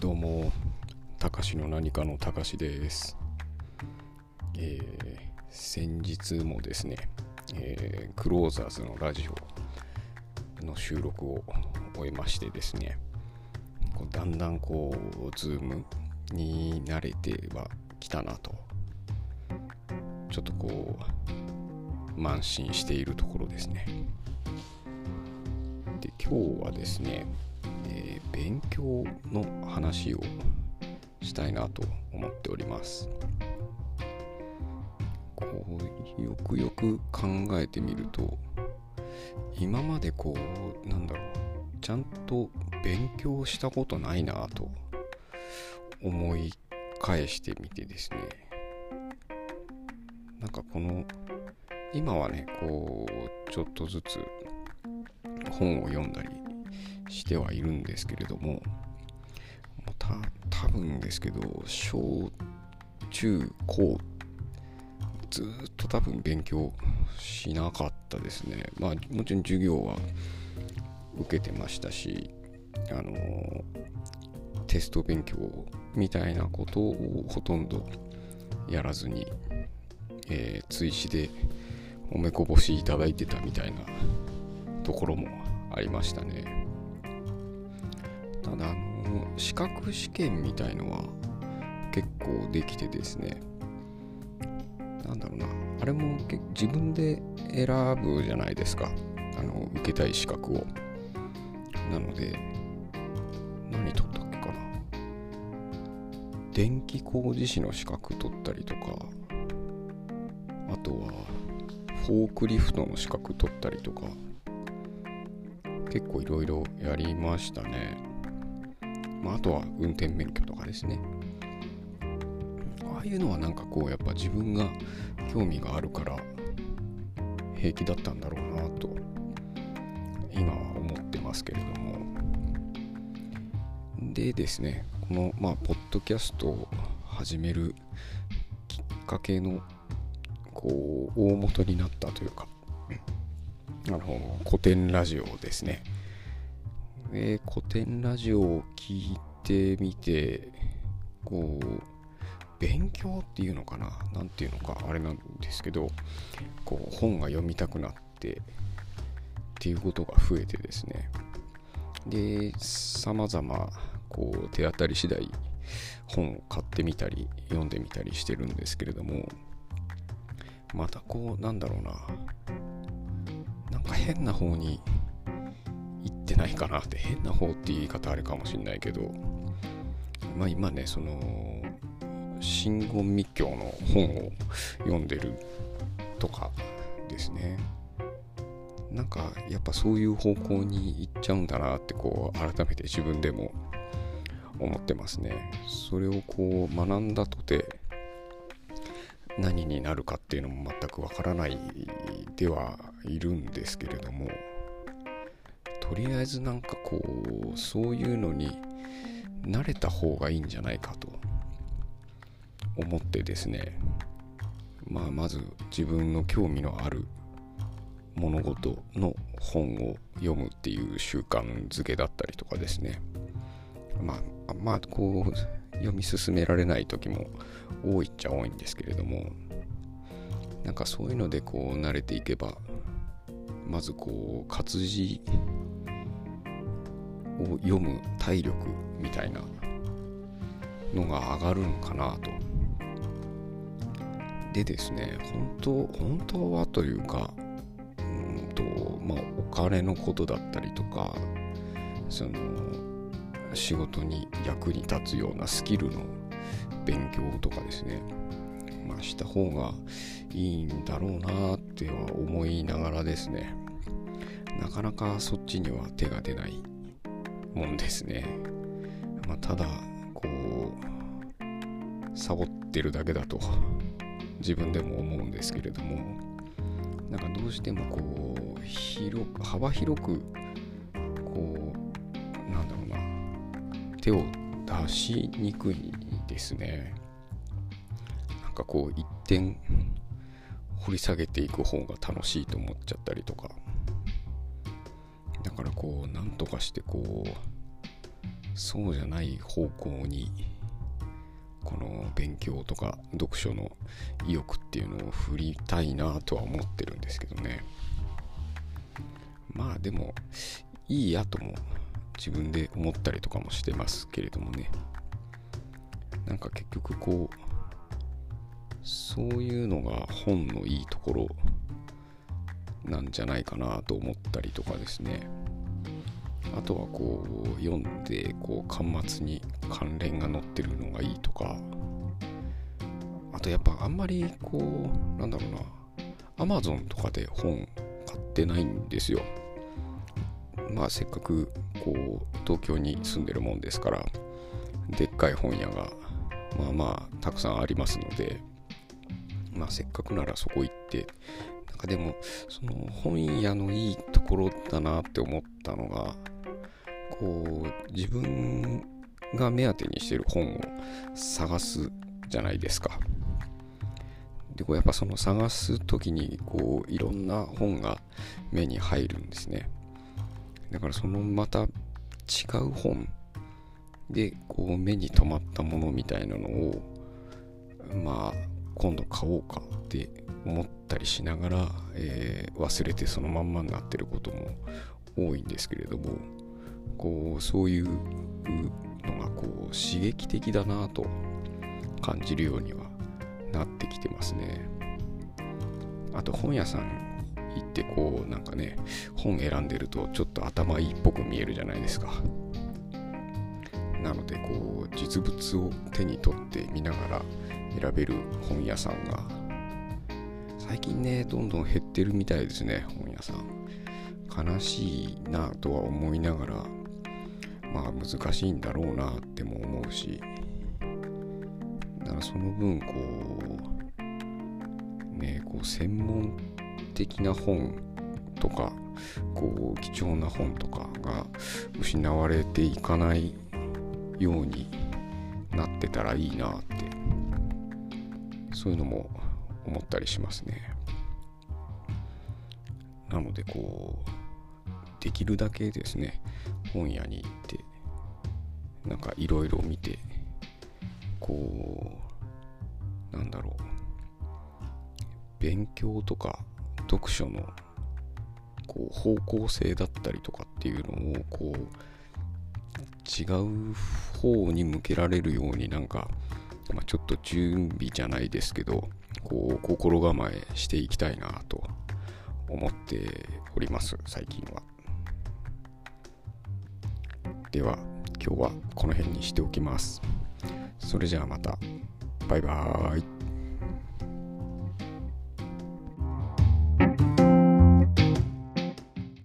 どうも、たかしの何かのたかしです。えー先日もですね、えークローザーズのラジオの収録を終えましてですね、こうだんだんこう、ズームに慣れてはきたなと、ちょっとこう、慢心しているところですね。で、今日はですね、勉強の話をしたいなと思っております。こうよくよく考えてみると今までこうなんだろうちゃんと勉強したことないなと思い返してみてですねなんかこの今はねこうちょっとずつ本を読んだりしてはいるんですけれどもた多分ですけど小中高ずっと多分勉強しなかったですね。まあもちろん授業は受けてましたしあのテスト勉強みたいなことをほとんどやらずに、えー追試でおめこぼしいただいてたみたいなところもありましたね。ただあの資格試験みたいのは結構できてですね。なんだろうな。あれも自分で選ぶじゃないですか。あの受けたい資格を。なので何取ったっけかな。電気工事士の資格取ったりとかあとはフォークリフトの資格取ったりとか結構いろいろやりましたね。まあ、あとは運転免許とかですね。ああいうのはなんかこうやっぱ自分が興味があるから平気だったんだろうなと今は思ってますけれども。でですねこのまあポッドキャストを始めるきっかけのこう大元になったというかあの古典ラジオですね。で古典ラジオを聞いてみてこう勉強っていうのかな？なんていうのかあれなんですけどこう本が読みたくなってっていうことが増えてですね。で様々こう手当たり次第本を買ってみたり読んでみたりしてるんですけれどもまたこうなんだろうな。なんか変な方にってないかなって変な方って言い方あれかもしんないけどまあ今ねその真言密教の本を読んでるとかですね。なんかやっぱそういう方向に行っちゃうんだなってこう改めて自分でも思ってますね。それをこう学んだとて何になるかっていうのも全くわからないではいるんですけれどもとりあえずなんかこうそういうのに慣れた方がいいんじゃないかと思ってですね。まあまず自分の興味のある物事の本を読むっていう習慣づけだったりとかですね。まあまあこう読み進められない時も多いっちゃ多いんですけれども。なんかそういうのでこう慣れていけばまずこう活字を読む体力みたいなのが上がるのかなと。でですね、本当、本当はというか、うんと、まあ、お金のことだったりとか、その、仕事に役に立つようなスキルの勉強とかですね、まあ、した方がいいんだろうなっては思いながらですね、なかなかそっちには手が出ないもんですね。まあ、ただ、こう、サボってるだけだと自分でも思うんですけれども、なんかどうしてもこう、広く、幅広く、こう、なんだろうな、手を出しにくいですね。なんかこう、一点掘り下げていく方が楽しいと思っちゃったりとか、だからこうなんとかしてこうそうじゃない方向にこの勉強とか読書の意欲っていうのを振りたいなとは思ってるんですけどね。まあでもいいやとも自分で思ったりとかもしてますけれどもね。なんか結局こうそういうのが本のいいところなんじゃないかなと思ったりとかですね。あとはこう読んでこう端末に関連が載ってるのがいいとか。あとやっぱあんまりこうなんだろうな。アマゾンとかで本買ってないんですよ。まあせっかくこう東京に住んでるもんですからでっかい本屋がまあまあたくさんありますのでまあせっかくならそこ行ってなんかでもその本屋のいいところだなって思ったのがこう自分が目当てにしてる本を探すじゃないですか。でこうやっぱその探す時にこういろんな本が目に入るんですね。だからそのまた違う本でこう目に留まったものみたいなのをまあ今度買おうかって思ったりしながら、えー、忘れてそのまんまになってることも多いんですけれどもこうそういうのがこう刺激的だなと感じるようにはなってきてますね。あと本屋さん行ってこうなんかね本選んでるとちょっと頭いいっぽく見えるじゃないですか。なのでこう実物を手に取って見ながら選べる本屋さんが最近ねどんどん減ってるみたいですね本屋さん。悲しいなとは思いながらまあ難しいんだろうなっても思うしだからその分こうねこう専門的な本とかこう貴重な本とかが失われていかないようになってたらいいなってそういうのも思ったりしますね。なのでこうできるだけですね本屋に行ってなんかいろいろ見てこうなんだろう。勉強とか読書のこう方向性だったりとかっていうのをこう違う方に向けられるようになんか、まあ、ちょっと準備じゃないですけどこう心構えしていきたいなと思っております最近は。では今日はこの辺にしておきます。それじゃあまた。バイバーイ。